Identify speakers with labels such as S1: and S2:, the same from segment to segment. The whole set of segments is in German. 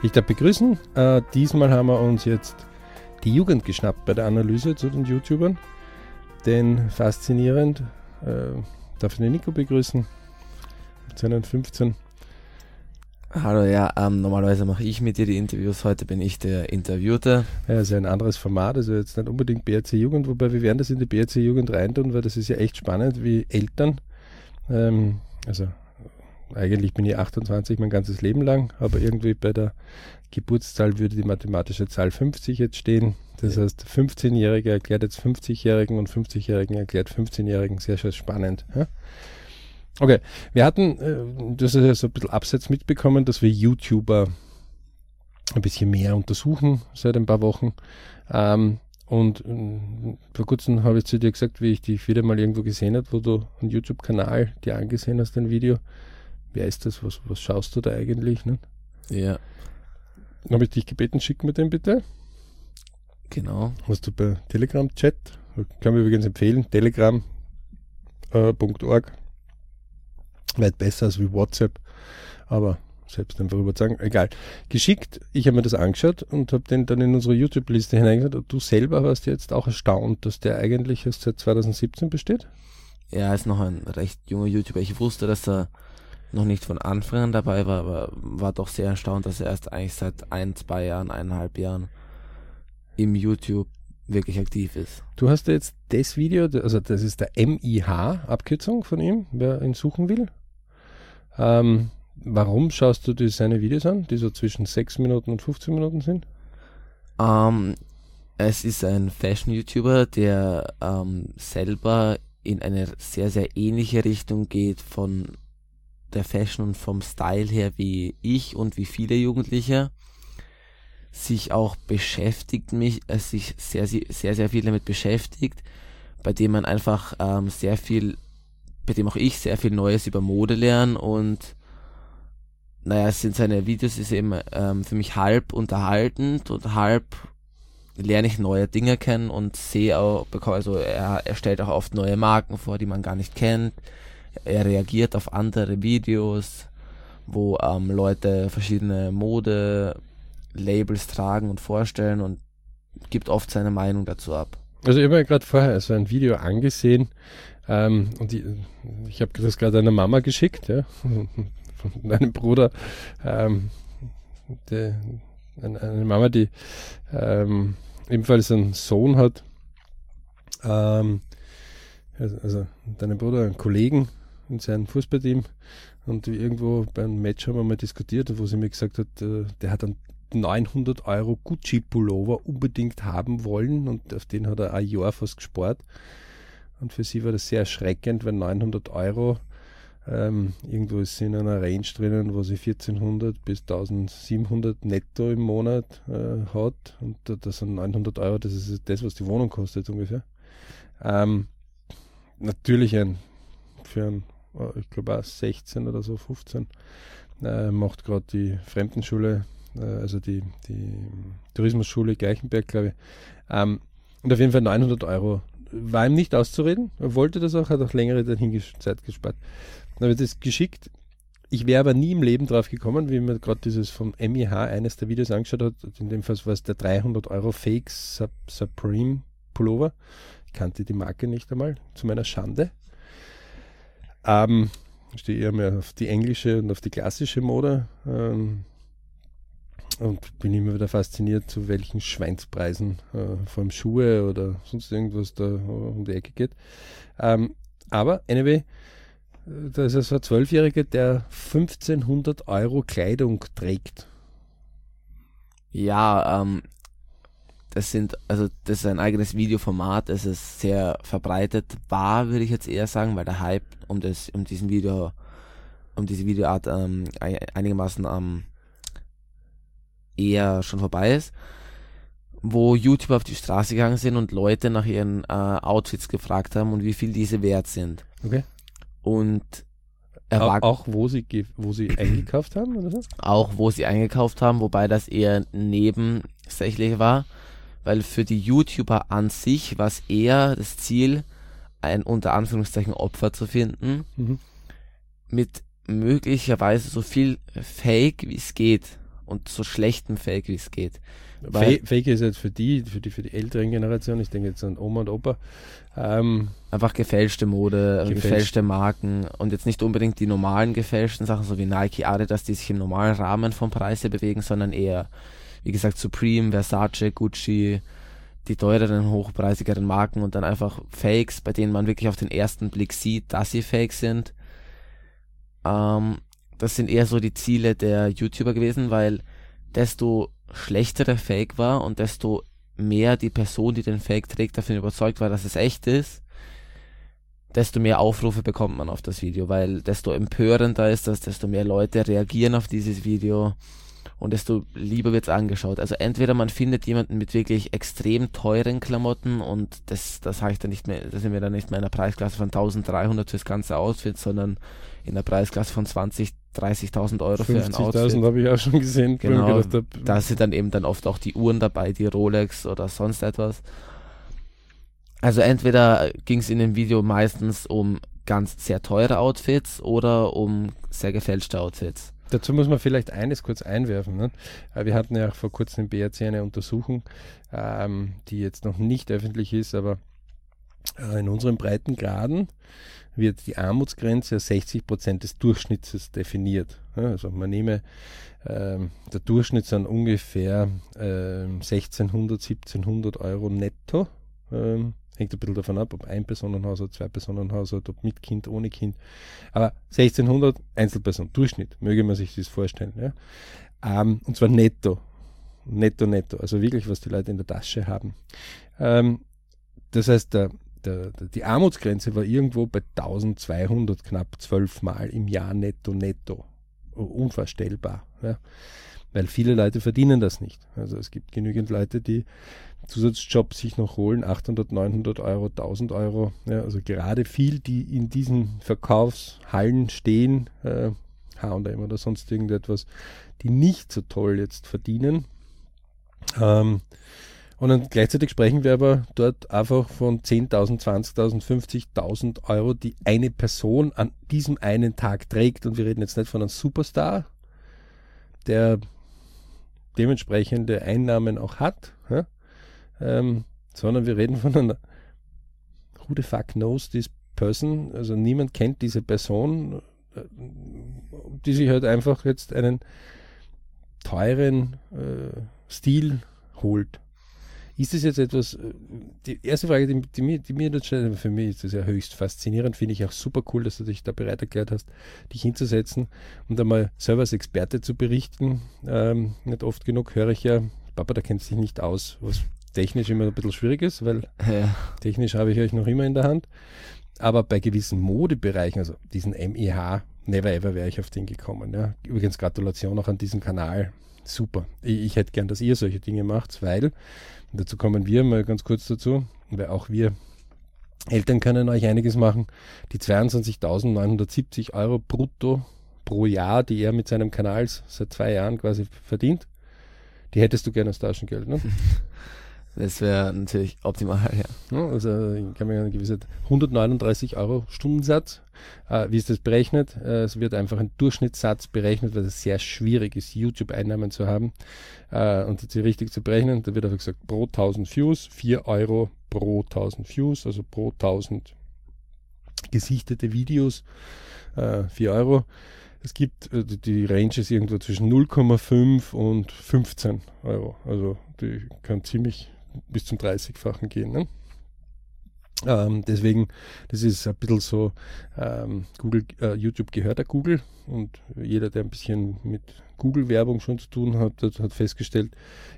S1: Ich darf begrüßen. Äh, diesmal haben wir uns jetzt die Jugend geschnappt bei der Analyse zu den YouTubern. Denn faszinierend äh, darf ich den Nico begrüßen mit seinen 15.
S2: Hallo, ja, ähm, normalerweise mache ich mit dir die Interviews. Heute bin ich der Interviewte.
S1: Ja, ist ja ein anderes Format, also jetzt nicht unbedingt BRC Jugend, wobei wir werden das in die BRC Jugend reintun, weil das ist ja echt spannend, wie Eltern, ähm, also eigentlich bin ich 28 mein ganzes Leben lang, aber irgendwie bei der Geburtszahl würde die mathematische Zahl 50 jetzt stehen. Das ja. heißt, 15-Jährige erklärt jetzt 50-Jährigen und 50-Jährigen erklärt 15-Jährigen. Sehr, sehr spannend. Ja? Okay, wir hatten, äh, das ist ja so ein bisschen abseits mitbekommen, dass wir YouTuber ein bisschen mehr untersuchen seit ein paar Wochen. Ähm, und äh, vor kurzem habe ich zu dir gesagt, wie ich dich wieder mal irgendwo gesehen habe, wo du einen YouTube-Kanal dir angesehen hast, ein Video wer ist das, was, was schaust du da eigentlich? Ne?
S2: Ja.
S1: Dann habe ich dich gebeten, schick mir den bitte.
S2: Genau.
S1: Hast du bei Telegram Chat, kann mir übrigens empfehlen, telegram.org. Äh, Weit besser als wie WhatsApp, aber selbst einfach überzeugen, egal. Geschickt, ich habe mir das angeschaut und habe den dann in unsere YouTube-Liste hineingeschaut. Und du selber warst jetzt auch erstaunt, dass der eigentlich erst seit 2017 besteht?
S2: Ja, er ist noch ein recht junger YouTuber. Ich wusste, dass er noch nicht von Anfang an dabei war, aber war doch sehr erstaunt, dass er erst eigentlich seit ein, zwei Jahren, eineinhalb Jahren im YouTube wirklich aktiv ist.
S1: Du hast jetzt das Video, also das ist der MIH-Abkürzung von ihm, wer ihn suchen will. Ähm, warum schaust du dir seine Videos an, die so zwischen 6 Minuten und 15 Minuten sind?
S2: Ähm, es ist ein Fashion-YouTuber, der ähm, selber in eine sehr, sehr ähnliche Richtung geht von der Fashion und vom Style her wie ich und wie viele Jugendliche sich auch beschäftigt mich, äh, sich sehr, sehr, sehr viel damit beschäftigt, bei dem man einfach ähm, sehr viel, bei dem auch ich sehr viel Neues über Mode lerne und naja, es sind seine Videos ist eben ähm, für mich halb unterhaltend und halb lerne ich neue Dinge kennen und sehe auch, also er, er stellt auch oft neue Marken vor, die man gar nicht kennt er reagiert auf andere Videos, wo ähm, Leute verschiedene Mode-Labels tragen und vorstellen und gibt oft seine Meinung dazu ab.
S1: Also ich habe mir gerade vorher so ein Video angesehen ähm, und die, ich habe das gerade einer Mama geschickt, ja, von meinem Bruder, ähm, die, eine Mama, die ähm, ebenfalls einen Sohn hat, ähm, also, also deinen Bruder, einen Kollegen, in seinem Fußballteam. Und irgendwo beim Match haben wir mal diskutiert, wo sie mir gesagt hat, äh, der hat einen 900 Euro Gucci-Pullover unbedingt haben wollen und auf den hat er ein Jahr fast gespart. Und für sie war das sehr erschreckend, wenn 900 Euro ähm, irgendwo ist sie in einer Range drinnen, wo sie 1400 bis 1700 netto im Monat äh, hat. Und das sind 900 Euro, das ist das, was die Wohnung kostet ungefähr. Ähm, natürlich ein für einen ich glaube auch 16 oder so, 15, äh, macht gerade die Fremdenschule, äh, also die, die Tourismusschule Gleichenberg, glaube ich. Ähm, und auf jeden Fall 900 Euro. War ihm nicht auszureden, er wollte das auch, hat auch längere Zeit gespart. Dann ich das geschickt. Ich wäre aber nie im Leben drauf gekommen, wie man gerade dieses vom MIH eines der Videos angeschaut hat. In dem Fall war es der 300 Euro Fake Supreme Pullover. Ich kannte die Marke nicht einmal, zu meiner Schande. Ähm, ich stehe eher mehr auf die englische und auf die klassische Mode. Ähm, und bin immer wieder fasziniert, zu welchen Schweinspreisen, äh, vor allem Schuhe oder sonst irgendwas da um die Ecke geht. Ähm, aber, anyway, da ist also ein Zwölfjähriger, der 1500 Euro Kleidung trägt.
S2: Ja, ähm, das sind, also das ist ein eigenes Videoformat, es ist sehr verbreitet war, würde ich jetzt eher sagen, weil der Hype um das, um diesen Video, um diese Videoart ähm, einigermaßen ähm, eher schon vorbei ist. Wo YouTuber auf die Straße gegangen sind und Leute nach ihren äh, Outfits gefragt haben und wie viel diese wert sind.
S1: Okay.
S2: Und
S1: er auch, auch wo sie wo sie eingekauft haben oder so?
S2: Auch wo sie eingekauft haben, wobei das eher nebensächlich war weil für die YouTuber an sich war es eher das Ziel, ein unter Anführungszeichen Opfer zu finden, mhm. mit möglicherweise so viel Fake wie es geht und so schlechtem Fake, wie es geht.
S1: Weil Fake ist jetzt für die, für die, für die älteren Generationen, ich denke jetzt an Oma und Opa, ähm,
S2: einfach gefälschte Mode, gefälscht. gefälschte Marken und jetzt nicht unbedingt die normalen gefälschten Sachen, so wie Nike, Adidas, die sich im normalen Rahmen vom Preise bewegen, sondern eher, wie gesagt, Supreme, Versace, Gucci, die teureren, hochpreisigeren Marken und dann einfach Fakes, bei denen man wirklich auf den ersten Blick sieht, dass sie Fake sind. Ähm, das sind eher so die Ziele der YouTuber gewesen, weil desto schlechter der Fake war und desto mehr die Person, die den Fake trägt, davon überzeugt war, dass es echt ist, desto mehr Aufrufe bekommt man auf das Video, weil desto empörender ist das, desto mehr Leute reagieren auf dieses Video und desto lieber wird es angeschaut. Also entweder man findet jemanden mit wirklich extrem teuren Klamotten und das, das habe ich dann nicht mehr, das sind wir dann nicht mehr in einer Preisklasse von 1300 fürs ganze Outfit, sondern in der Preisklasse von 20, 30.000 Euro für ein Outfit. 50.000
S1: habe ich auch schon gesehen.
S2: Genau, da sind dann eben dann oft auch die Uhren dabei, die Rolex oder sonst etwas. Also entweder ging es in dem Video meistens um ganz sehr teure Outfits oder um sehr gefälschte Outfits.
S1: Dazu muss man vielleicht eines kurz einwerfen. Ne? Äh, wir hatten ja auch vor kurzem im BRC eine Untersuchung, ähm, die jetzt noch nicht öffentlich ist, aber äh, in unseren Breitengraden wird die Armutsgrenze als 60 Prozent des Durchschnitts definiert. Also man nehme, ähm, der Durchschnitt sind ungefähr ähm, 1600, 1700 Euro netto. Ähm, hängt ein bisschen davon ab, ob ein Personenhaushalt, zwei Personenhaushalt, ob mit Kind, ohne Kind. Aber 1600 Einzelperson, Durchschnitt, möge man sich das vorstellen. Ja? Ähm, und zwar netto. Netto, netto. Also wirklich, was die Leute in der Tasche haben. Ähm, das heißt, der, der, die Armutsgrenze war irgendwo bei 1200, knapp zwölfmal im Jahr netto, netto. Unvorstellbar. Ja? Weil viele Leute verdienen das nicht. Also es gibt genügend Leute, die Zusatzjobs sich noch holen, 800, 900 Euro, 1000 Euro. Ja, also gerade viel, die in diesen Verkaufshallen stehen, äh, H&M oder sonst irgendetwas, die nicht so toll jetzt verdienen. Ähm, und dann gleichzeitig sprechen wir aber dort einfach von 10.000, 20.000, 50.000 Euro, die eine Person an diesem einen Tag trägt. Und wir reden jetzt nicht von einem Superstar, der dementsprechende Einnahmen auch hat, ja? Ähm, sondern wir reden von einer Who the fuck knows this person? Also niemand kennt diese Person, äh, die sich halt einfach jetzt einen teuren äh, Stil holt. Ist das jetzt etwas, äh, die erste Frage, die, die, mir, die mir das stellt, für mich ist das ja höchst faszinierend, finde ich auch super cool, dass du dich da bereit erklärt hast, dich hinzusetzen und einmal selber als Experte zu berichten. Ähm, nicht oft genug höre ich ja, Papa, da kennt sich nicht aus, was technisch immer ein bisschen schwierig ist, weil ja. technisch habe ich euch noch immer in der Hand. Aber bei gewissen Modebereichen, also diesen MEH, never ever wäre ich auf den gekommen. Ja. Übrigens Gratulation auch an diesen Kanal. Super. Ich, ich hätte gern, dass ihr solche Dinge macht, weil dazu kommen wir mal ganz kurz dazu, weil auch wir Eltern können euch einiges machen. Die 22.970 Euro brutto pro Jahr, die er mit seinem Kanal seit zwei Jahren quasi verdient, die hättest du gerne als Taschengeld. Ne?
S2: Das wäre natürlich optimal,
S1: ja. ja also ich kann mir eine gewisse 139 Euro Stundensatz. Äh, wie ist das berechnet? Äh, es wird einfach ein Durchschnittssatz berechnet, weil es sehr schwierig ist, YouTube-Einnahmen zu haben äh, und sie richtig zu berechnen. Da wird einfach gesagt, pro 1000 Views 4 Euro pro 1000 Views, also pro 1000 gesichtete Videos äh, 4 Euro. Es gibt, äh, die Range ist irgendwo zwischen 0,5 und 15 Euro. Also die kann ziemlich bis zum 30-fachen gehen. Ne? Ähm, deswegen, das ist ein bisschen so, ähm, Google, äh, YouTube gehört der Google und jeder, der ein bisschen mit Google-Werbung schon zu tun hat, hat festgestellt,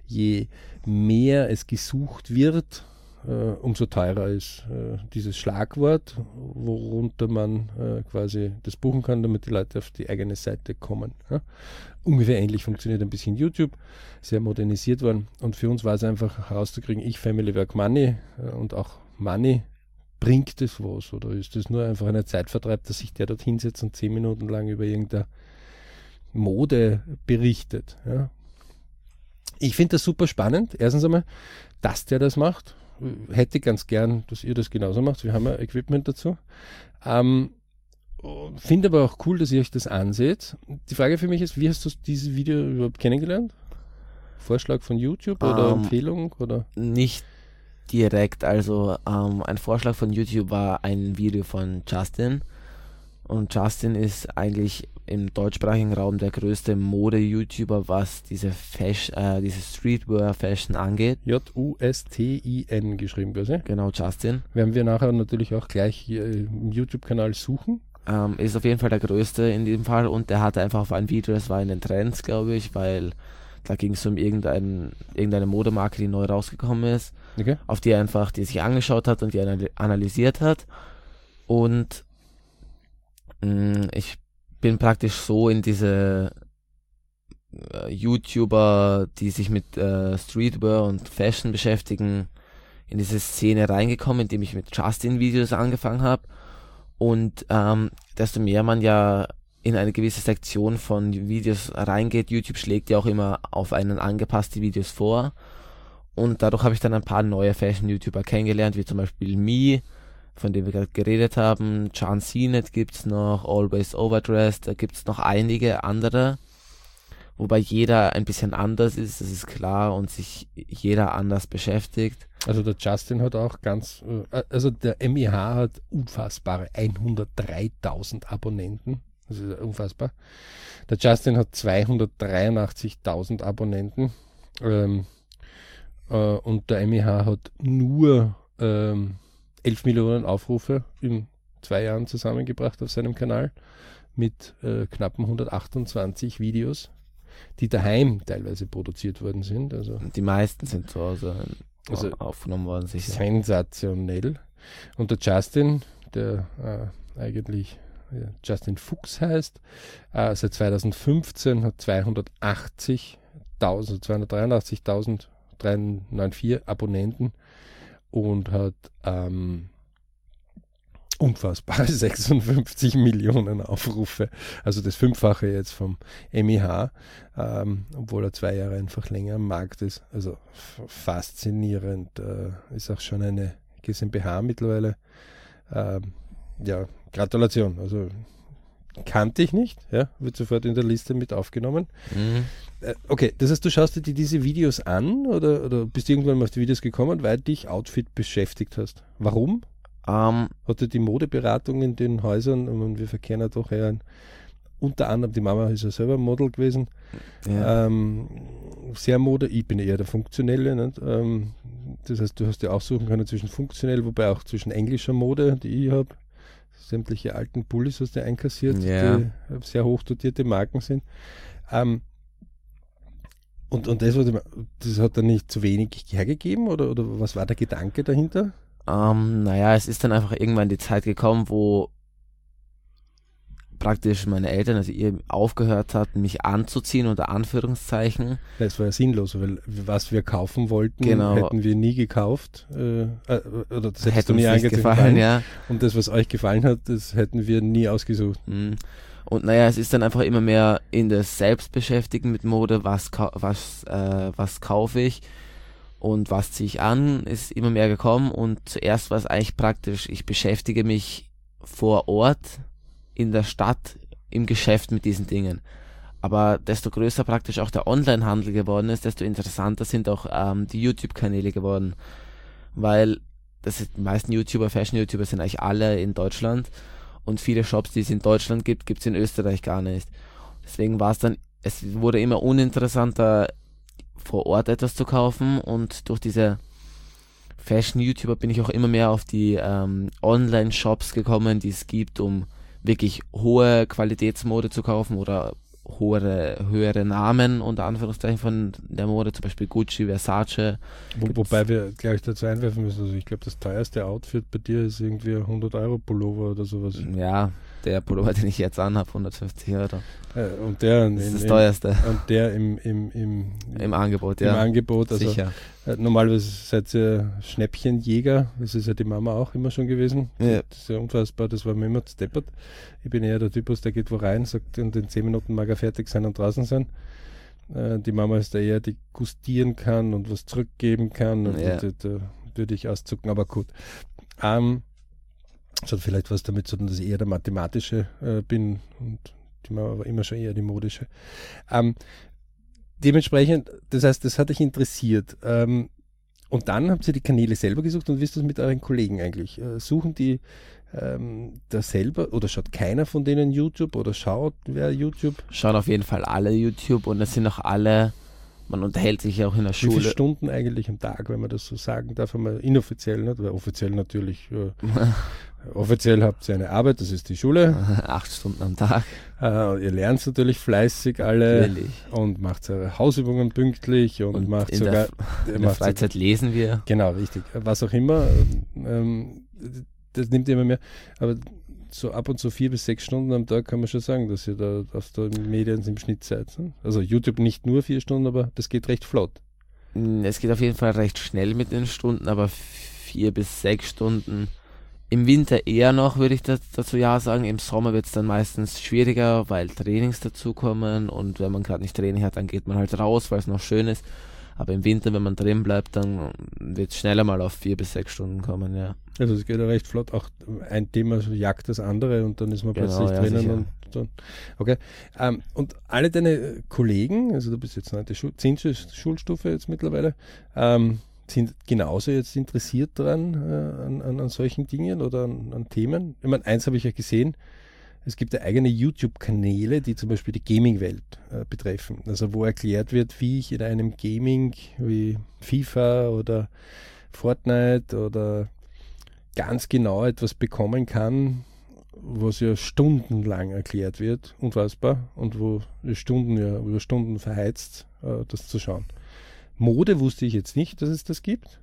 S1: je mehr es gesucht wird, äh, umso teurer ist äh, dieses Schlagwort, worunter man äh, quasi das buchen kann, damit die Leute auf die eigene Seite kommen. Ja? Ungefähr ähnlich funktioniert ein bisschen YouTube, sehr modernisiert worden. Und für uns war es einfach herauszukriegen, ich Family Work Money äh, und auch Money, bringt es was? Oder ist das nur einfach ein Zeitvertreib, dass sich der dort hinsetzt und zehn Minuten lang über irgendeine Mode berichtet? Ja? Ich finde das super spannend. Erstens einmal, dass der das macht hätte ganz gern, dass ihr das genauso macht. Wir haben ja Equipment dazu. Ähm, Finde aber auch cool, dass ihr euch das anseht. Die Frage für mich ist, wie hast du dieses Video überhaupt kennengelernt? Vorschlag von YouTube oder
S2: Ähm,
S1: Empfehlung oder?
S2: Nicht direkt, also ähm, ein Vorschlag von YouTube war ein Video von Justin. Und Justin ist eigentlich im deutschsprachigen Raum der größte Mode-YouTuber, was diese Fashion, äh, diese Streetwear-Fashion angeht.
S1: J-U-S-T-I-N geschrieben quasi.
S2: Genau, Justin.
S1: Werden wir nachher natürlich auch gleich hier im YouTube-Kanal suchen.
S2: Ähm, ist auf jeden Fall der größte in diesem Fall und der hatte einfach auf ein Video, das war in den Trends, glaube ich, weil da ging es um irgendein, irgendeine Modemarke, die neu rausgekommen ist,
S1: Okay.
S2: auf die er einfach, die sich angeschaut hat und die anal- analysiert hat. Und mh, ich bin praktisch so in diese äh, YouTuber, die sich mit äh, Streetwear und Fashion beschäftigen, in diese Szene reingekommen, indem ich mit Justin-Videos angefangen habe. Und ähm, desto mehr man ja in eine gewisse Sektion von Videos reingeht, YouTube schlägt ja auch immer auf einen angepasste Videos vor. Und dadurch habe ich dann ein paar neue Fashion-YouTuber kennengelernt, wie zum Beispiel Me, von dem wir gerade geredet haben, John Cena gibt's noch, Always Overdressed, da gibt's noch einige andere, wobei jeder ein bisschen anders ist, das ist klar, und sich jeder anders beschäftigt.
S1: Also der Justin hat auch ganz, äh, also der MIH hat unfassbare 103.000 Abonnenten. Das ist unfassbar. Der Justin hat 283.000 Abonnenten. Ähm, äh, und der MIH hat nur ähm, 11 Millionen Aufrufe in zwei Jahren zusammengebracht auf seinem Kanal mit äh, knappen 128 Videos, die daheim teilweise produziert worden sind. Also
S2: Die meisten sind zu Hause
S1: Also,
S2: aufgenommen worden, sicher.
S1: sensationell. Und der Justin, der äh, eigentlich ja, Justin Fuchs heißt, äh, seit 2015 hat 280.000, 283.394 Abonnenten und hat ähm, unfassbare 56 Millionen Aufrufe. Also das Fünffache jetzt vom MIH, ähm, obwohl er zwei Jahre einfach länger am Markt ist. Also faszinierend. Äh, ist auch schon eine GmbH mittlerweile. Ähm, ja, Gratulation. Also kannte ich nicht, ja, wird sofort in der Liste mit aufgenommen.
S2: Mhm.
S1: Äh, Okay, das heißt, du schaust dir die- diese Videos an oder, oder bist irgendwann mal auf die Videos gekommen, weil dich Outfit beschäftigt hast? Warum?
S2: Ähm,
S1: Hatte die Modeberatung in den Häusern, meine, wir verkehren ja doch eher ein, unter anderem, die Mama ist ja selber Model gewesen,
S2: ja.
S1: ähm, sehr Mode, ich bin eher der Funktionelle. Nicht? Ähm, das heißt, du hast ja aussuchen können zwischen funktionell, wobei auch zwischen englischer Mode, die ich habe, sämtliche alten Pullis hast du einkassiert,
S2: Ja.
S1: die sehr hoch dotierte Marken sind. Ähm, und, und das, das hat dann nicht zu wenig hergegeben oder, oder was war der Gedanke dahinter?
S2: Ähm, naja, es ist dann einfach irgendwann die Zeit gekommen, wo praktisch meine Eltern, also ihr aufgehört hatten, mich anzuziehen, unter Anführungszeichen.
S1: Das war ja sinnlos, weil was wir kaufen wollten,
S2: Genau.
S1: hätten wir nie gekauft. Äh, äh, oder das hättest
S2: Hätte
S1: du nie angezogen.
S2: gefallen, ja.
S1: Und das, was euch gefallen hat, das hätten wir nie ausgesucht.
S2: Mhm. Und naja, es ist dann einfach immer mehr in das Selbstbeschäftigen mit Mode, was, was, äh, was kaufe ich und was ziehe ich an, ist immer mehr gekommen und zuerst war es eigentlich praktisch, ich beschäftige mich vor Ort in der Stadt im Geschäft mit diesen Dingen. Aber desto größer praktisch auch der Onlinehandel geworden ist, desto interessanter sind auch ähm, die YouTube-Kanäle geworden. Weil das ist, die meisten YouTuber, Fashion-YouTuber sind eigentlich alle in Deutschland und viele Shops, die es in Deutschland gibt, gibt es in Österreich gar nicht. Deswegen war es dann, es wurde immer uninteressanter, vor Ort etwas zu kaufen und durch diese Fashion-YouTuber bin ich auch immer mehr auf die ähm, Online-Shops gekommen, die es gibt, um wirklich hohe Qualitätsmode zu kaufen oder hohe, höhere Namen unter Anführungszeichen von der Mode, zum Beispiel Gucci, Versace.
S1: Wo, wobei wir gleich dazu einwerfen müssen, also ich glaube, das teuerste Outfit bei dir ist irgendwie 100 Euro Pullover oder sowas.
S2: Ja, der Pullover, den ich jetzt anhabe, 150 Euro.
S1: Äh, und der,
S2: Das ist
S1: in,
S2: das
S1: in,
S2: teuerste
S1: und der im, im, im,
S2: im Angebot,
S1: im
S2: ja.
S1: Angebot. Also
S2: Sicher.
S1: äh, normalerweise seid ihr Schnäppchenjäger, das ist ja die Mama auch immer schon gewesen.
S2: Ja.
S1: Das ist ja unfassbar, das war mir immer zu deppert. Ich bin eher der Typus, der geht wo rein, sagt, und in 10 Minuten mag er fertig sein und draußen sein. Äh, die Mama ist da eher, die gustieren kann und was zurückgeben kann. Und,
S2: Ja.
S1: und, da würde ich auszucken, aber gut. Ähm, Das hat vielleicht was damit zu tun, dass ich eher der mathematische äh, bin und war immer schon eher die modische. Ähm, dementsprechend, das heißt, das hat dich interessiert. Ähm, und dann habt ihr die Kanäle selber gesucht und wisst das mit euren Kollegen eigentlich? Äh, suchen die ähm, da selber oder schaut keiner von denen YouTube oder schaut wer YouTube?
S2: Schauen auf jeden Fall alle YouTube und es sind auch alle, man unterhält sich ja auch in der Schule.
S1: Wie viele Stunden eigentlich am Tag, wenn man das so sagen darf, einmal inoffiziell, nicht? Weil offiziell natürlich, äh, offiziell habt ihr eine Arbeit, das ist die Schule.
S2: Acht Stunden am Tag.
S1: Äh, ihr lernt natürlich fleißig alle
S2: Natürlich.
S1: und macht eure Hausübungen pünktlich und,
S2: Und
S1: macht
S2: in
S1: sogar
S2: der, in der
S1: macht sogar-
S2: Freizeit lesen wir.
S1: Genau, richtig. Was auch immer. Ähm, das nimmt immer mehr. Aber so ab und zu vier bis sechs Stunden am Tag kann man schon sagen, dass ihr da auf der Medien im Schnitt seid. Ne? Also YouTube nicht nur vier Stunden, aber das geht recht flott.
S2: Mm, Es geht auf jeden Fall recht schnell mit den Stunden, aber vier bis sechs Stunden. Im Winter eher noch, würde ich dazu ja sagen. Im Sommer wird es dann meistens schwieriger, weil Trainings dazukommen und wenn man gerade nicht Training hat, dann geht man halt raus, weil es noch schön ist. Aber im Winter, wenn man drin bleibt, dann wird es schneller mal auf vier bis sechs Stunden kommen, ja.
S1: Also es geht ja recht flott. Auch ein Thema jagt das andere und dann ist man
S2: Genau,
S1: plötzlich
S2: ja,
S1: drinnen.
S2: sicher.
S1: Und so. Okay. Ähm, und alle deine Kollegen, also du bist jetzt neunte Schul zehnte Schulstufe jetzt mittlerweile, ähm, sind genauso jetzt interessiert daran, äh, an, an, an solchen Dingen oder an, an Themen. Ich meine, eins habe ich ja gesehen, es gibt eigene YouTube-Kanäle, die zum Beispiel die Gaming-Welt äh, betreffen. Also wo erklärt wird, wie ich in einem Gaming wie FIFA oder Fortnite oder ganz genau etwas bekommen kann, was ja stundenlang erklärt wird, unfassbar, und wo Stunden ja über Stunden verheizt, äh, das zu schauen. Mode wusste ich jetzt nicht, dass es das gibt.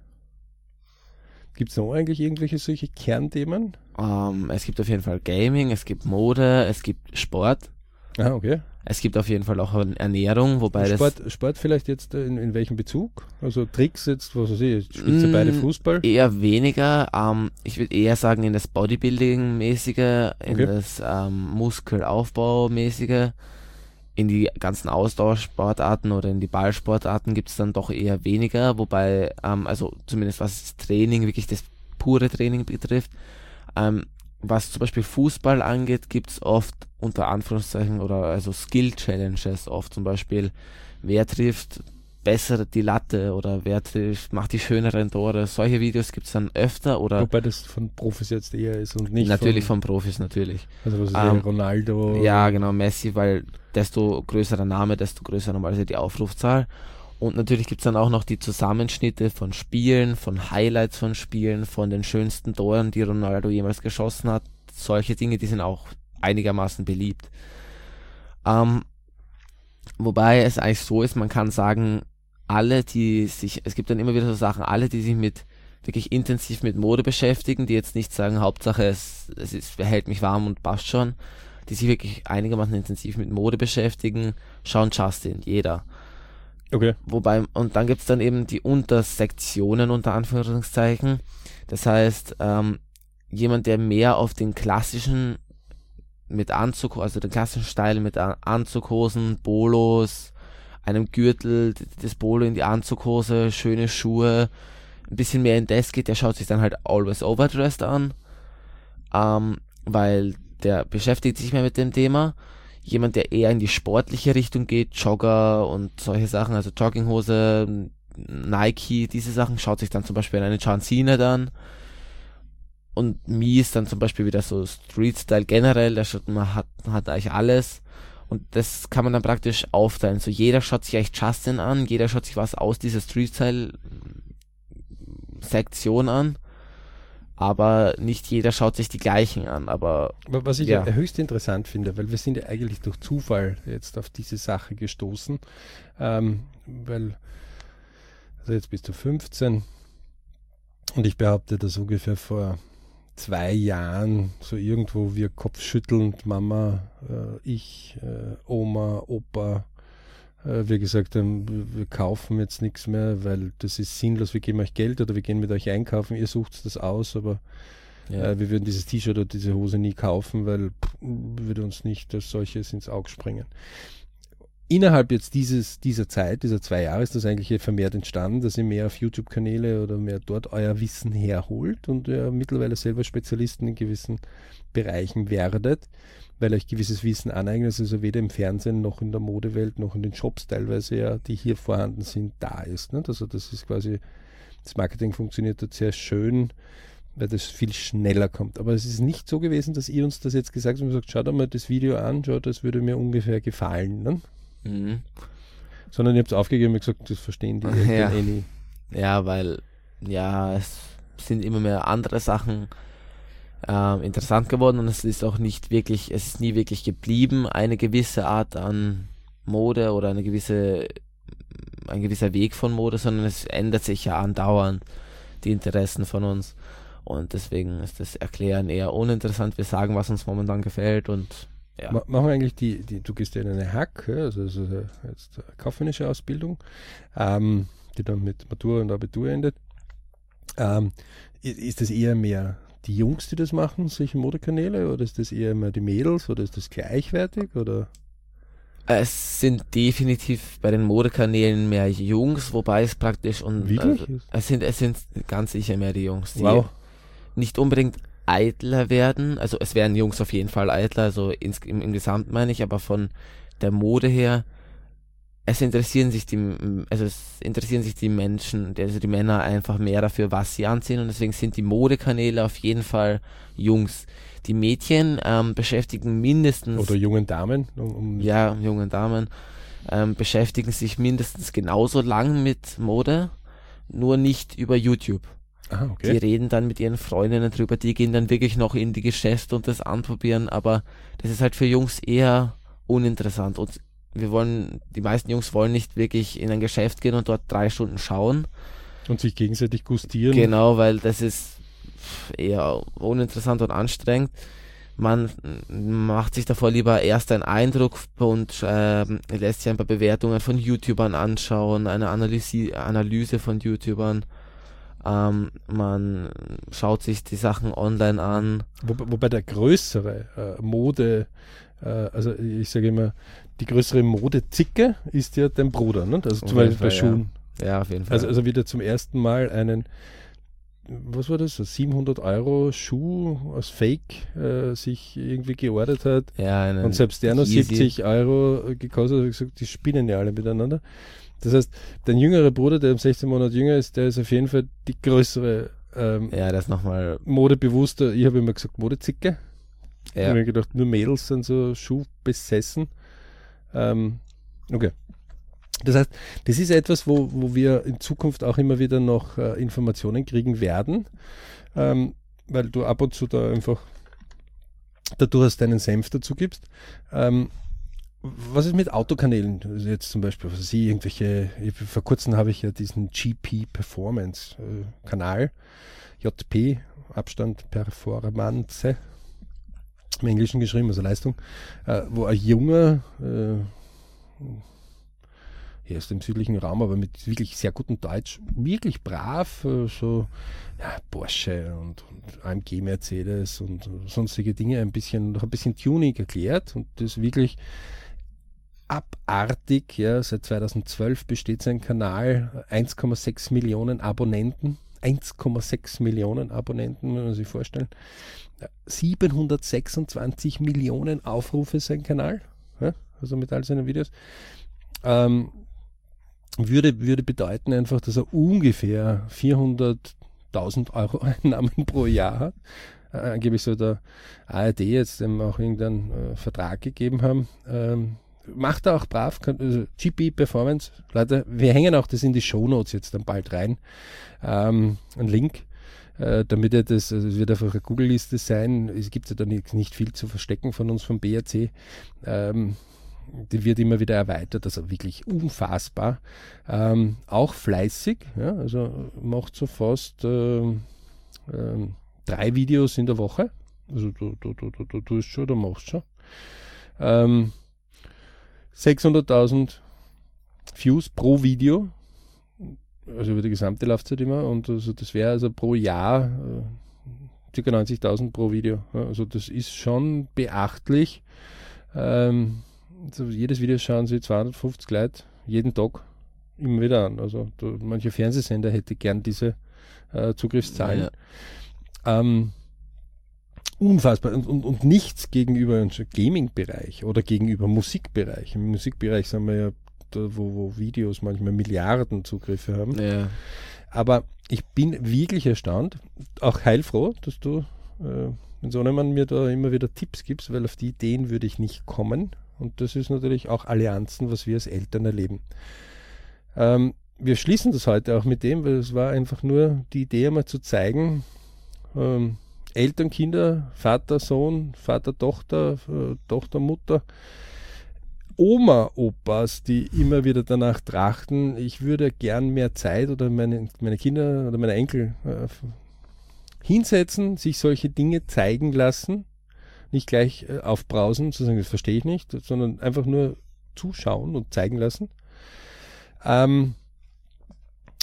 S1: Gibt es noch eigentlich irgendwelche solche Kernthemen?
S2: Ähm, es gibt auf jeden Fall Gaming, es gibt Mode, es gibt Sport.
S1: Ah, okay.
S2: Es gibt auf jeden Fall auch Ernährung, wobei das
S1: Sport, Sport vielleicht jetzt äh, in, in welchem Bezug? Also Tricks jetzt, was weiß ich, spielt ihr
S2: Mm,
S1: beide Fußball?
S2: Eher weniger. Ähm, ich würde eher sagen in das Bodybuilding-mäßige, in
S1: Okay.
S2: das ähm, Muskelaufbau-mäßige, in die ganzen Ausdauersportarten oder in die Ballsportarten gibt es dann doch eher weniger, wobei, ähm, also zumindest was das Training, wirklich das pure Training betrifft, ähm, was zum Beispiel Fußball angeht, gibt es oft unter Anführungszeichen oder also Skill-Challenges, oft. Zum Beispiel, wer trifft besser die Latte oder wer macht die schöneren Tore. Solche Videos gibt es dann öfter oder
S1: Wobei das von Profis jetzt eher ist und nicht
S2: natürlich
S1: von,
S2: von Profis natürlich.
S1: also was ist
S2: ähm,
S1: Ronaldo.
S2: Ja, genau, Messi, weil desto größerer Name, desto größer normalerweise die Aufrufzahl. Und natürlich gibt es dann auch noch die Zusammenschnitte von Spielen, von Highlights von Spielen, von den schönsten Toren, die Ronaldo jemals geschossen hat. Solche Dinge, die sind auch einigermaßen beliebt. Ähm, wobei es eigentlich so ist, man kann sagen, alle, die sich, es gibt dann immer wieder so Sachen, alle, die sich mit wirklich intensiv mit Mode beschäftigen, die jetzt nicht sagen, Hauptsache es, es ist, hält mich warm und passt schon, die sich wirklich einigermaßen intensiv mit Mode beschäftigen, schauen Justin, jeder.
S1: Okay.
S2: Wobei, und dann gibt's dann eben die Untersektionen unter Anführungszeichen. Das heißt, ähm, jemand, der mehr auf den klassischen mit Anzug, also den klassischen Style mit An- Anzughosen, Bolos, einem Gürtel, das Bolo in die Anzughose, schöne Schuhe, ein bisschen mehr in das geht, der schaut sich dann halt Always Overdressed an, ähm, weil der beschäftigt sich mehr mit dem Thema. Jemand, der eher in die sportliche Richtung geht, Jogger und solche Sachen, also Jogginghose, Nike, diese Sachen, schaut sich dann zum Beispiel eine John dann. Und Mi ist dann zum Beispiel wieder so Street-Style generell, der hat, hat eigentlich alles. Und das kann man dann praktisch aufteilen. So jeder schaut sich eigentlich Justin an, jeder schaut sich was aus dieser Street-Style-Sektion an. Aber nicht jeder schaut sich die gleichen an. Aber
S1: Was ich ja.
S2: Ja.
S1: höchst interessant finde, weil wir sind ja eigentlich durch Zufall jetzt auf diese Sache gestoßen, ähm, weil also jetzt bist du 15 und ich behaupte, dass ungefähr vor zwei Jahren so irgendwo wir kopfschüttelnd, Mama, äh, ich, äh, Oma, Opa, äh, wir gesagt haben, wir- wir kaufen jetzt nichts mehr, weil das ist sinnlos, wir geben euch Geld oder wir gehen mit euch einkaufen, ihr sucht das aus, aber
S2: ja,
S1: äh, wir würden dieses T-Shirt oder diese Hose nie kaufen, weil pff, würde uns nicht als solches ins Auge springen. Innerhalb jetzt dieses, dieser Zeit, dieser zwei Jahre, ist das eigentlich vermehrt entstanden, dass ihr mehr auf YouTube-Kanäle oder mehr dort euer Wissen herholt und ihr mittlerweile selber Spezialisten in gewissen Bereichen werdet, weil euch gewisses Wissen aneignet, also weder im Fernsehen noch in der Modewelt noch in den Shops teilweise ja, die hier vorhanden sind, da ist. Ne? Also das ist quasi, das Marketing funktioniert dort sehr schön, weil das viel schneller kommt. Aber es ist nicht so gewesen, dass ihr uns das jetzt gesagt habt und gesagt, schaut mal das Video an, schaut, das würde mir ungefähr gefallen. Ne? Mhm. Sondern ihr habt es aufgegeben und gesagt, das verstehen die
S2: ja. eh nie. Ja, weil, ja, es sind immer mehr andere Sachen äh, interessant geworden und es ist auch nicht wirklich, es ist nie wirklich geblieben, eine gewisse Art an Mode oder eine gewisse, ein gewisser Weg von Mode, sondern es ändert sich ja andauernd die Interessen von uns. Und deswegen ist das Erklären eher uninteressant. Wir sagen, was uns momentan gefällt und
S1: ja. Machen wir eigentlich die, die, du gehst ja in eine Hack, also, also jetzt kaufmännische Ausbildung, ähm, die dann mit Matura und Abitur endet. Ähm, ist das eher mehr die Jungs, die das machen, solche Modekanäle, oder ist das eher mehr die Mädels, oder ist das gleichwertig, oder?
S2: Es sind definitiv bei den Modekanälen mehr Jungs, wobei es praktisch und
S1: Wirklich?
S2: Also, es sind es sind ganz sicher mehr die Jungs, die
S1: wow.
S2: nicht unbedingt eitler werden. Also es werden Jungs auf jeden Fall eitler, also ins, im, im Gesamt meine ich, aber von der Mode her, es interessieren sich die, also es interessieren sich die Menschen, also die Männer einfach mehr dafür, was sie anziehen und deswegen sind die Modekanäle auf jeden Fall Jungs. Die Mädchen ähm, beschäftigen mindestens
S1: oder jungen Damen,
S2: um, um ja jungen Damen ähm, beschäftigen sich mindestens genauso lang mit Mode, nur nicht über YouTube.
S1: Ah, okay.
S2: Die reden dann mit ihren Freundinnen drüber, die gehen dann wirklich noch in die Geschäfte und das anprobieren, aber das ist halt für Jungs eher uninteressant und wir wollen, die meisten Jungs wollen nicht wirklich in ein Geschäft gehen und dort drei Stunden schauen.
S1: Und sich gegenseitig gustieren.
S2: Genau, weil das ist eher uninteressant und anstrengend. Man macht sich davor lieber erst einen Eindruck und äh, lässt sich ein paar Bewertungen von YouTubern anschauen, eine Analyse, Analyse von YouTubern ähm, man schaut sich die Sachen online an.
S1: Wo, wobei der größere äh, Mode, äh, also ich sage immer, die größere Modezicke ist ja dein Bruder, ne? also zum Beispiel bei Schuhen.
S2: Ja. ja. auf jeden Fall.
S1: Also, also wieder zum ersten Mal einen, was war das, so 700 Euro Schuh aus Fake äh, sich irgendwie geordert hat.
S2: Ja,
S1: und selbst der noch 70 Euro gekostet hat, hat gesagt, die spinnen ja alle miteinander. Das heißt, dein jüngerer Bruder, der um 16 Monate jünger ist, der ist auf jeden Fall die größere
S2: ähm, ja, das nochmal
S1: modebewusster. Ich habe immer gesagt Modezicke. Ja. Ich habe mir gedacht, nur Mädels sind so schuhbesessen. Ähm, okay. Das heißt, das ist etwas, wo, wo wir in Zukunft auch immer wieder noch äh, Informationen kriegen werden, ähm, weil du ab und zu da einfach dadurch deinen Senf dazu gibst. Ähm, was ist mit Autokanälen? Jetzt zum Beispiel, was Sie irgendwelche, vor kurzem habe ich ja diesen GP Performance äh, Kanal, JP, Abstand Performance, im Englischen geschrieben, also Leistung, äh, wo ein junger, äh, hier aus dem südlichen Raum, aber mit wirklich sehr gutem Deutsch, wirklich brav, äh, so ja, Porsche und, und, AMG Mercedes und sonstige Dinge ein bisschen, noch ein bisschen Tuning erklärt und das wirklich abartig. Ja, seit 2012 besteht sein Kanal, 1,6 Millionen Abonnenten. 1,6 Millionen Abonnenten, muss man sich vorstellen. 726 Millionen Aufrufe sein Kanal, also mit all seinen Videos. Ähm, würde, würde bedeuten einfach, dass er ungefähr 400.000 Euro Einnahmen pro Jahr hat. Äh, angeblich soll der ARD jetzt ähm, auch irgendeinen äh, Vertrag gegeben haben, ähm, macht er auch brav. Also GP Performance, Leute, wir hängen auch das in die Show Notes jetzt dann bald rein. Ähm, ein Link, äh, damit er das, also es wird einfach eine Google-Liste sein. Es gibt ja da nicht, nicht, viel zu verstecken von uns vom BRC. Ähm, die wird immer wieder erweitert, also wirklich unfassbar. Ähm, auch fleißig, ja, also macht so fast äh, äh, drei Videos in der Woche. Also du, du, du, du, du tust schon, du machst schon. Ähm, 600.000 Views pro Video, also über die gesamte Laufzeit immer. Und also das wäre also pro Jahr äh, ca. 90.000 pro Video. Also das ist schon beachtlich. Ähm, so jedes Video schauen sie 250 Leute jeden Tag immer wieder an. Also da, manche Fernsehsender hätte gern diese äh, Zugriffszahlen. Ja, ja. Ähm, unfassbar und, und, und nichts gegenüber dem Gaming-Bereich oder gegenüber Musikbereich. Im Musikbereich sind wir ja da, wo, wo Videos manchmal Milliarden Zugriffe haben.
S2: Ja.
S1: Aber ich bin wirklich erstaunt, auch heilfroh, dass du, äh, wenn Sohnemann mir da immer wieder Tipps gibst, weil auf die Ideen würde ich nicht kommen. Und das ist natürlich auch Allianzen, was wir als Eltern erleben. Ähm, wir schließen das heute auch mit dem, weil es war einfach nur die Idee, einmal zu zeigen, ähm, Eltern, Kinder, Vater, Sohn, Vater, Tochter, äh, Tochter, Mutter, Oma, Opas, die immer wieder danach trachten, ich würde gern mehr Zeit oder meine, meine Kinder oder meine Enkel äh, hinsetzen, sich solche Dinge zeigen lassen, nicht gleich äh, aufbrausen, zu sagen, das verstehe ich nicht, sondern einfach nur zuschauen und zeigen lassen. Ähm,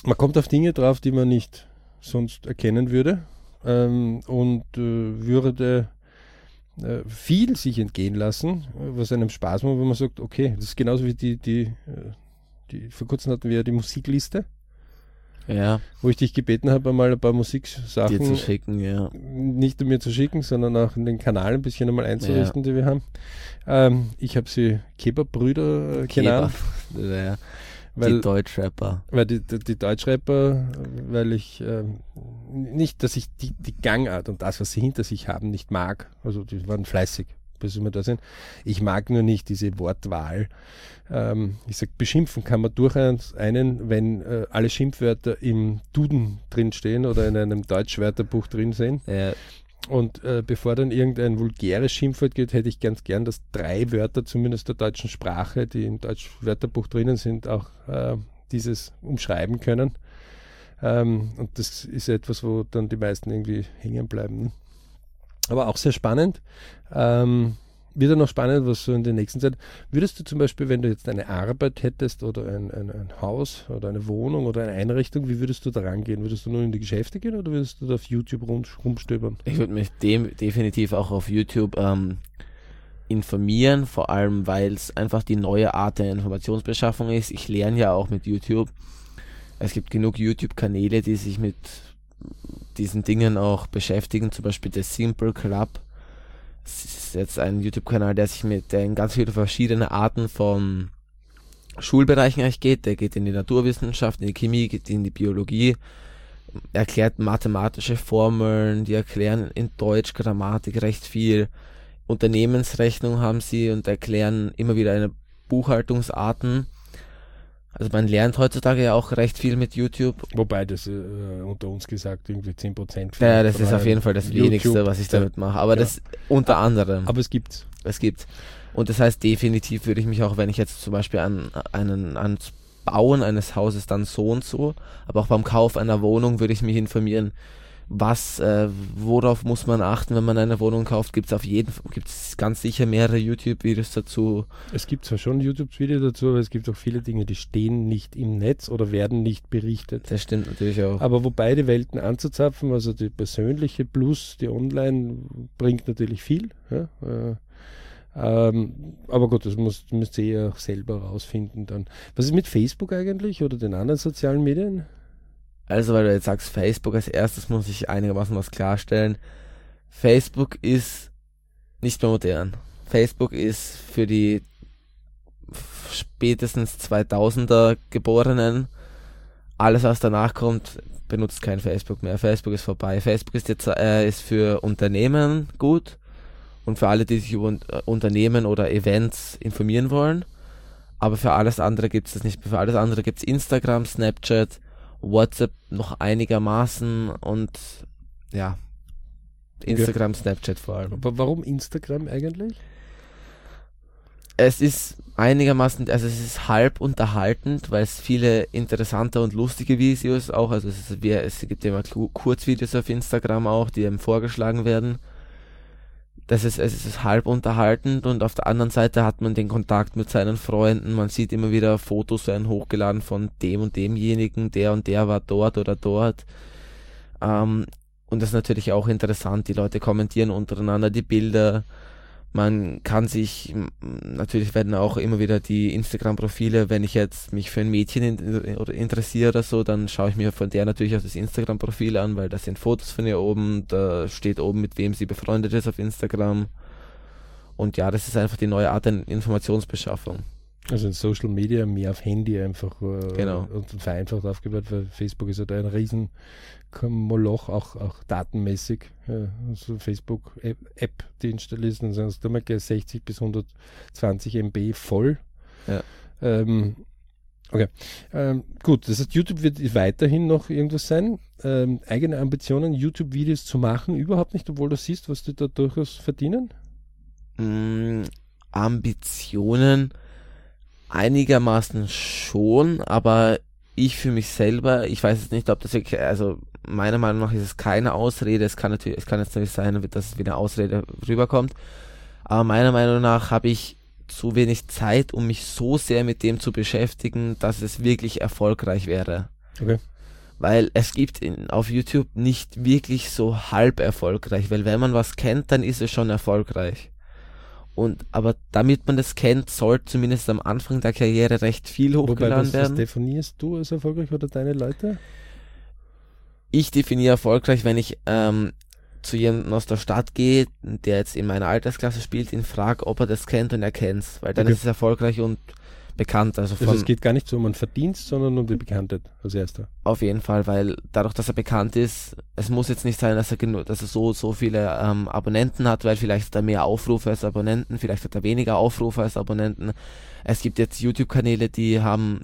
S1: man kommt auf Dinge drauf, die man nicht sonst erkennen würde ähm, und äh, würde äh, viel sich entgehen lassen, was einem Spaß macht, wenn man sagt, okay, das ist genauso wie die, die, äh, die vor kurzem hatten wir ja die Musikliste.
S2: Ja.
S1: Wo ich dich gebeten habe, einmal ein paar Musiksachen
S2: Dir zu schicken, ja.
S1: nicht um mir zu schicken, sondern auch in den Kanal ein bisschen einmal einzurichten, ja. die wir haben. Ähm, ich habe sie Keber-Brüder äh, genannt.
S2: Ja. Weil, die Deutschrapper.
S1: Weil die, die, die Deutschrapper, weil ich äh, nicht, dass ich die, die Gangart und das, was sie hinter sich haben, nicht mag. Also die waren fleißig, bis wir da sind. Ich mag nur nicht diese Wortwahl. Ähm, ich sag, beschimpfen kann man durchaus einen, wenn äh, alle Schimpfwörter im Duden drinstehen oder in einem Deutschwörterbuch drin sind.
S2: Ja.
S1: Und äh, bevor dann irgendein vulgäres Schimpfwort geht, hätte ich ganz gern, dass drei Wörter zumindest der deutschen Sprache, die im Deutschwörterbuch drinnen sind, auch äh, dieses umschreiben können. Ähm, und das ist etwas, wo dann die meisten irgendwie hängen bleiben. Aber auch sehr spannend. Ähm, wieder noch spannend, was so in der nächsten Zeit. Würdest du zum Beispiel, wenn du jetzt eine Arbeit hättest oder ein, ein, ein Haus oder eine Wohnung oder eine Einrichtung, wie würdest du da rangehen? Würdest du nur in die Geschäfte gehen oder würdest du da auf YouTube rum, rumstöbern?
S2: Ich würde mich dem definitiv auch auf YouTube ähm, informieren, vor allem weil es einfach die neue Art der Informationsbeschaffung ist. Ich lerne ja auch mit YouTube. Es gibt genug YouTube-Kanäle, die sich mit diesen Dingen auch beschäftigen, zum Beispiel der Simple Club es ist jetzt ein YouTube-Kanal, der sich mit der in ganz viele verschiedene Arten von Schulbereichen eigentlich geht. Der geht in die Naturwissenschaft, in die Chemie, geht in die Biologie, erklärt mathematische Formeln, die erklären in Deutsch Grammatik recht viel. Unternehmensrechnung haben sie und erklären immer wieder eine Buchhaltungsarten also man lernt heutzutage ja auch recht viel mit YouTube.
S1: Wobei das äh, unter uns gesagt irgendwie 10%
S2: Ja, das ist auf jeden Fall das YouTube, wenigste, was ich damit mache. Aber ja. das unter anderem.
S1: Aber es gibt's.
S2: Es gibt's. Und das heißt, definitiv würde ich mich auch, wenn ich jetzt zum Beispiel an einen ans Bauen eines Hauses dann so und so, aber auch beim Kauf einer Wohnung würde ich mich informieren, was, äh, worauf muss man achten, wenn man eine Wohnung kauft, gibt es auf jeden gibt es ganz sicher mehrere YouTube-Videos dazu.
S1: Es gibt zwar schon YouTube-Videos dazu, aber es gibt auch viele Dinge, die stehen nicht im Netz oder werden nicht berichtet.
S2: Das stimmt natürlich auch.
S1: Aber wo beide Welten anzuzapfen, also die persönliche plus die Online bringt natürlich viel. Ja? Äh, ähm, aber gut, das muss, müsst ihr ja selber rausfinden dann. Was ist mit Facebook eigentlich oder den anderen sozialen Medien?
S2: Also, weil du jetzt sagst, Facebook als erstes muss ich einigermaßen was klarstellen. Facebook ist nicht mehr modern. Facebook ist für die spätestens 2000er Geborenen. Alles, was danach kommt, benutzt kein Facebook mehr. Facebook ist vorbei. Facebook ist jetzt äh, ist für Unternehmen gut und für alle, die sich über äh, Unternehmen oder Events informieren wollen. Aber für alles andere gibt es das nicht. Für alles andere gibt es Instagram, Snapchat, WhatsApp noch einigermaßen und ja, Instagram, okay. Snapchat vor allem.
S1: Aber warum Instagram eigentlich?
S2: Es ist einigermaßen, also es ist halb unterhaltend, weil es viele interessante und lustige Videos auch, also es, ist, es gibt immer Kurzvideos auf Instagram auch, die einem vorgeschlagen werden das ist, es ist halb unterhaltend und auf der anderen Seite hat man den Kontakt mit seinen Freunden, man sieht immer wieder Fotos werden hochgeladen von dem und demjenigen, der und der war dort oder dort. Ähm, und das ist natürlich auch interessant, die Leute kommentieren untereinander die Bilder, Man kann sich, natürlich werden auch immer wieder die Instagram-Profile, wenn ich jetzt mich für ein Mädchen in, oder interessiere oder so, dann schaue ich mir von der natürlich auch das Instagram-Profil an, weil da sind Fotos von ihr oben, da steht oben, mit wem sie befreundet ist auf Instagram. Und ja, das ist einfach die neue Art der Informationsbeschaffung.
S1: Also in Social Media mehr auf Handy einfach
S2: äh, genau.
S1: und vereinfacht aufgebaut, weil Facebook ist ja da ein riesen Moloch, auch, auch datenmäßig. Ja, also Facebook-App, die installiert ist, dann sind es mal 60 bis 120 MB voll.
S2: Ja.
S1: Ähm, okay. Ähm, gut, das heißt, YouTube wird weiterhin noch irgendwas sein. Ähm, eigene Ambitionen, YouTube-Videos zu machen, überhaupt nicht, obwohl du siehst, was die da durchaus verdienen?
S2: Mm, Ambitionen einigermaßen schon, aber ich für mich selber, ich weiß jetzt nicht, ob das wirklich, also meiner Meinung nach ist es keine Ausrede, es kann natürlich, es kann jetzt natürlich sein, dass es wie eine Ausrede rüberkommt, aber meiner Meinung nach habe ich zu wenig Zeit, um mich so sehr mit dem zu beschäftigen, dass es wirklich erfolgreich wäre.
S1: Okay.
S2: Weil es gibt in, auf YouTube nicht wirklich so halb erfolgreich, weil wenn man was kennt, dann ist es schon erfolgreich. Und aber damit man das kennt, soll zumindest am Anfang der Karriere recht viel hochgeladen Wobei, was, werden. Was
S1: definierst du als erfolgreich oder deine Leute?
S2: Ich definiere erfolgreich, wenn ich ähm, zu jemandem aus der Stadt gehe, der jetzt in meiner Altersklasse spielt, ihn frage, ob er das kennt und er kennt's, weil dann okay. ist es erfolgreich und bekannt. Also,
S1: also es geht gar nicht so um einen Verdienst, sondern um die Bekanntheit als erster.
S2: Auf jeden Fall, weil dadurch, dass er bekannt ist, es muss jetzt nicht sein, dass er, genug, dass er so, so viele ähm, Abonnenten hat, weil vielleicht hat er mehr Aufrufe als Abonnenten, vielleicht hat er weniger Aufrufe als Abonnenten. Es gibt jetzt YouTube-Kanäle, die haben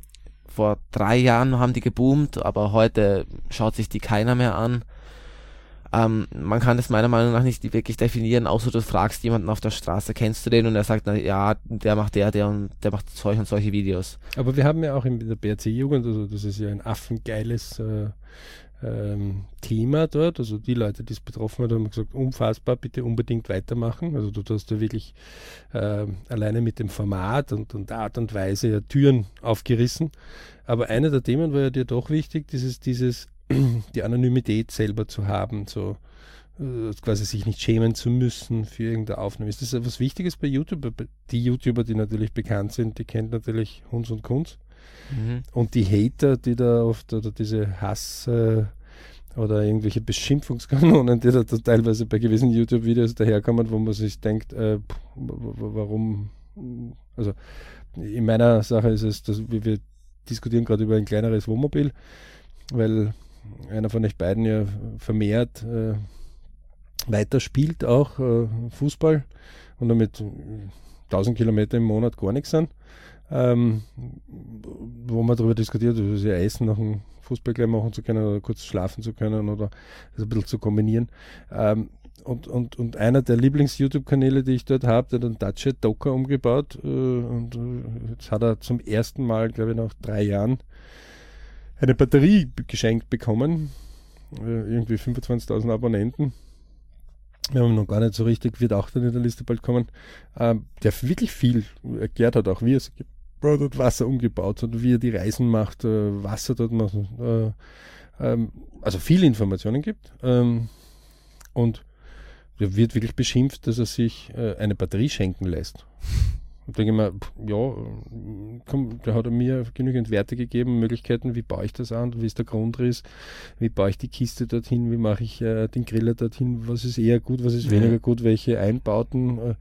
S2: vor drei Jahren haben die geboomt, aber heute schaut sich die keiner mehr an. Ähm, man kann das meiner Meinung nach nicht wirklich definieren, außer du fragst jemanden auf der Straße, kennst du den? Und er sagt, na, ja, der macht der, der und der macht solche und solche Videos.
S1: Aber wir haben ja auch in der BRC-Jugend, also das ist ja ein affengeiles äh, ähm, Thema dort. Also die Leute, die es betroffen hat, haben gesagt, unfassbar, bitte unbedingt weitermachen. Also du hast ja wirklich äh, alleine mit dem Format und, und der Art und Weise ja Türen aufgerissen. Aber eine der Themen war ja dir doch wichtig, dieses, dieses die Anonymität selber zu haben, so äh, quasi sich nicht schämen zu müssen für irgendeine Aufnahme. Ist das etwas Wichtiges bei YouTube? Die YouTuber, die natürlich bekannt sind, die kennt natürlich Hunds und Kunz. Mhm. Und die Hater, die da oft, oder diese Hass äh, oder irgendwelche Beschimpfungskanonen, die da, da teilweise bei gewissen YouTube-Videos daherkommen, wo man sich denkt, äh, warum, also in meiner Sache ist es, dass wir, wir diskutieren gerade über ein kleineres Wohnmobil, weil einer von euch beiden ja vermehrt äh, weiterspielt, auch äh, Fußball und damit 1000 Kilometer im Monat gar nichts sind. Ähm, wo man darüber diskutiert, wie sie Essen nach dem Fußball gleich machen zu können oder kurz schlafen zu können oder das ein bisschen zu kombinieren. Ähm, und, und, und einer der Lieblings-YouTube-Kanäle, die ich dort habe, der hat einen Dacia Docker umgebaut äh, und äh, jetzt hat er zum ersten Mal, glaube ich, nach drei Jahren eine Batterie geschenkt bekommen. Äh, irgendwie 25.000 Abonnenten. Wir haben noch gar nicht so richtig, wird auch dann in der Liste bald kommen, ähm, der wirklich viel erklärt hat, auch wie es dort Wasser umgebaut hat, wie er die Reisen macht, äh, Wasser dort macht, äh, ähm, also viele Informationen gibt. Ähm, und er wird wirklich beschimpft, dass er sich eine Batterie schenken lässt. Und denke ich mir, ja, komm, da hat er mir genügend Werte gegeben, Möglichkeiten, wie baue ich das an, wie ist der Grundriss, wie baue ich die Kiste dorthin, wie mache ich äh, den Griller dorthin, was ist eher gut, was ist ja. weniger gut, welche Einbauten. Äh.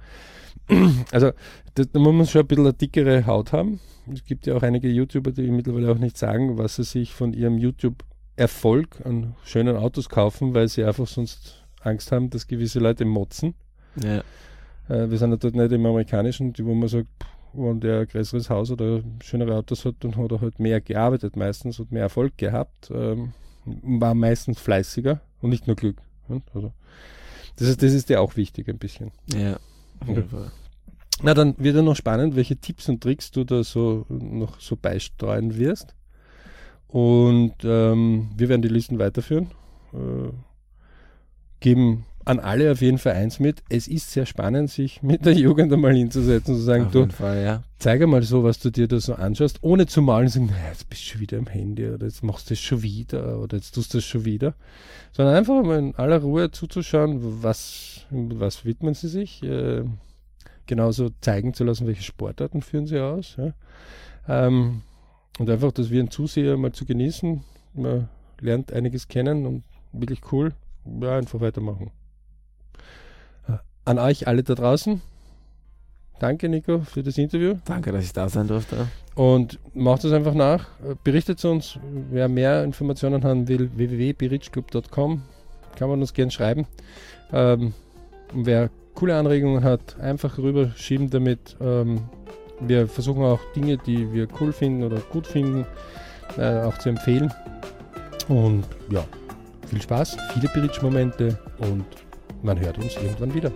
S1: Also da, da muss man schon ein bisschen eine dickere Haut haben. Es gibt ja auch einige YouTuber, die mittlerweile auch nicht sagen, was sie sich von ihrem YouTube-Erfolg an schönen Autos kaufen, weil sie einfach sonst Angst haben, dass gewisse Leute motzen.
S2: Ja.
S1: Äh, wir sind ja dort nicht im amerikanischen, wo man sagt, wenn der ein größeres Haus oder schönere Autos hat, dann hat er halt mehr gearbeitet meistens und mehr Erfolg gehabt. Ähm, war meistens fleißiger und nicht nur Glück. Also, das, ist, das ist dir auch wichtig ein bisschen.
S2: Ja,
S1: okay. Na, dann wird ja noch spannend, welche Tipps und Tricks du da so noch so beistreuen wirst. Und ähm, wir werden die Listen weiterführen. Äh, geben an alle auf jeden Fall eins mit. Es ist sehr spannend, sich mit der Jugend einmal hinzusetzen und zu sagen,
S2: auf
S1: du,
S2: Fall, ja.
S1: zeige mal so, was du dir da so anschaust, ohne zu malen und sagen, naja, jetzt bist du schon wieder am Handy oder jetzt machst du das schon wieder oder jetzt tust du das schon wieder. Sondern einfach mal in aller Ruhe zuzuschauen, was, was widmen sie sich. Äh, genauso zeigen zu lassen, welche Sportarten führen sie aus. Ja. Ähm, und einfach, dass wir einen Zuseher mal zu genießen. Man lernt einiges kennen und wirklich cool. Ja, einfach weitermachen. An euch alle da draußen. Danke, Nico, für das Interview.
S2: Danke, dass ich da sein durfte.
S1: Und macht es einfach nach. Berichtet uns, wer mehr Informationen haben will, www.berichclub.com. Kann man uns gerne schreiben. Ähm, wer coole Anregungen hat, einfach rüberschieben damit. Ähm, wir versuchen auch Dinge, die wir cool finden oder gut finden, äh, auch zu empfehlen. Und ja, viel Spaß, viele Bridge-Momente und man hört uns irgendwann wieder.